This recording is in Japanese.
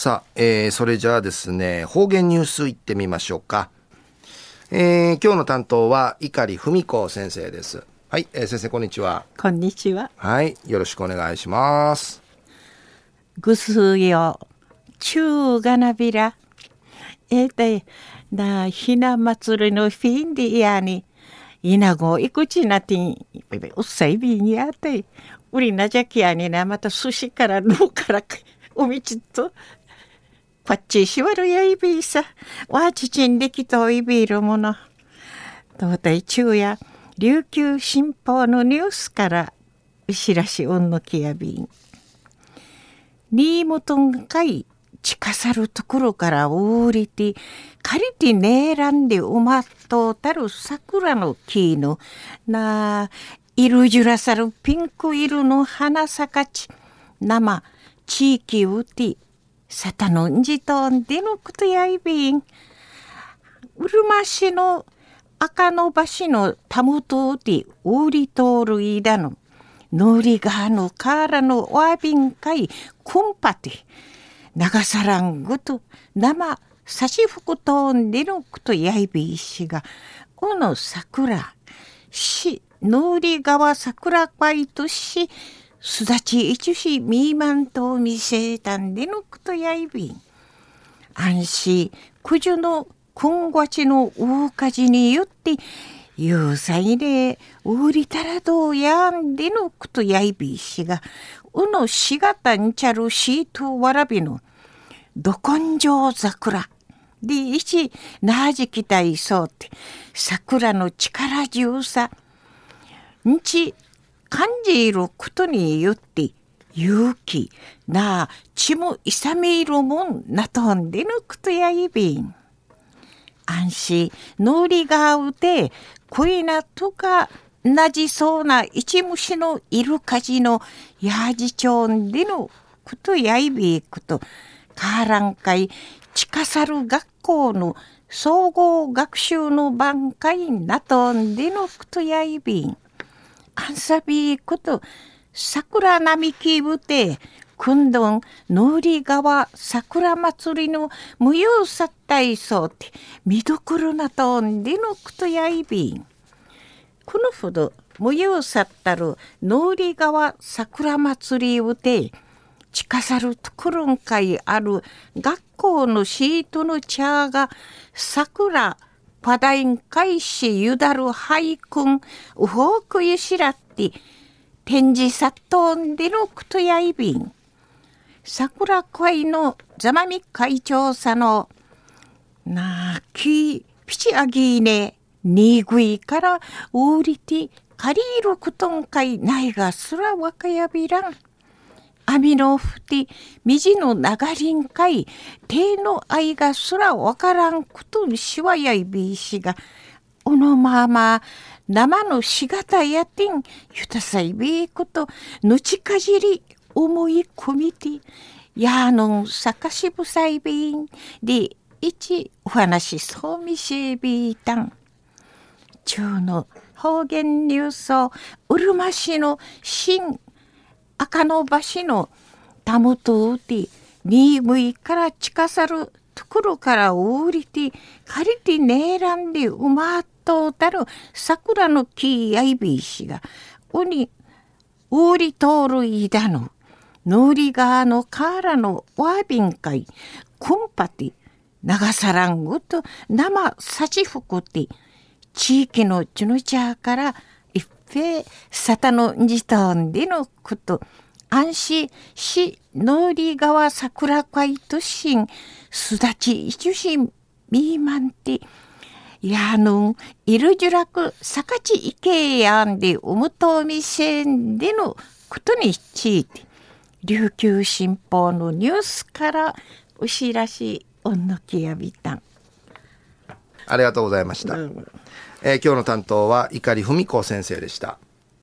さあ、えー、それじゃあですね、方言ニュースいってみましょうか。えー、今日の担当は碇文子先生です。はい、えー、先生こんにちは。こんにちは。はい、よろしくお願いします。ぐすよ、ちゅうがなびら。えー、で、な、ひな祭りのフィンディアに、いなごいくちなてん、うっさいびんやて、うりなじゃきやにな、また寿司からのからおみちとこっちしわるやいびいさ。わちちんできといびいるもの。東大中や琉球新報のニュースからしらしうんのきやびん。新本んかい近さるところからおりて、借りてねえらんで埋まっとたる桜の木の、なあ、いるじゅらさるピンク色の花咲かち、生、地域うて、サタノンジトンデノクトヤイビン。うるま市の赤の橋のたむとうてウーリトールイダのノリガのカーラのワビンカイクンパティ。長さらんぐと生差し吹くとんでのくとやいびいしが、この桜、し、ノリ川桜会とし、すだちいちしみーまんと見せたんでのくとやいびん。安心、九十の今月の大火事によって、有罪で売りたらどうやんでのくとやいびいしが、うのしがたんちゃるしとわらびの、ど根性桜。で、一、なじきたいそうって、桜の力強さ。んち、感じることによって勇気な血も勇めるもんなとんでぬくとやいびん。安心のりがうて恋なとかなじそうな一虫のいるかじのやじちょんでのことやいびくとカーラン会近さる学校の総合学習の番会なとんでのことやいびん。アンサビーこと桜並木部て訓練農里川桜祭りの無用さったいそうて見どころなとんでのくとやいびん。このほど無用さったる農里川桜祭りをて近さるところんかいある学校のシートの茶が桜パダイン開始ゆだる俳句うほうくゆしらって展示さっとんでのくとやいびん。桜会のざまみ会長さのなきピチアギーネにぐいからうりて借りるくとんかいないがすらわかやびらん。網のふて、みじの流りんかい、手の愛がすらわからんことにしわやいびいしが、おのまま、生のしがたやてん、ゆたさいびいこと、ぬちかじり、思い込みて、やのんさかしぶさいびん、で、一お話そうみしびいたん。中の方言ニュースを、うるま市の新赤の橋のたむとうて、にむいから近さるところからおりて、借りてねえらんでうまっとうたる桜の木やいびいしが、おに、おり通るいだの、のりがのからのわびんかい、くんぱて、長さらんごと生さちふくて、地域のちのちゃからフサタノジタンでのこと、安心し、ノーリ川桜会都心、すだち一心、ミーマンティ、やぬん、いるじゅらく、さかちいけやんで、おむとみせんでのことについて、琉球新報のニュースからお知らし、おんのきやびたん。ありがとうございました。うんえー、今日の担当は碇文子先生でした。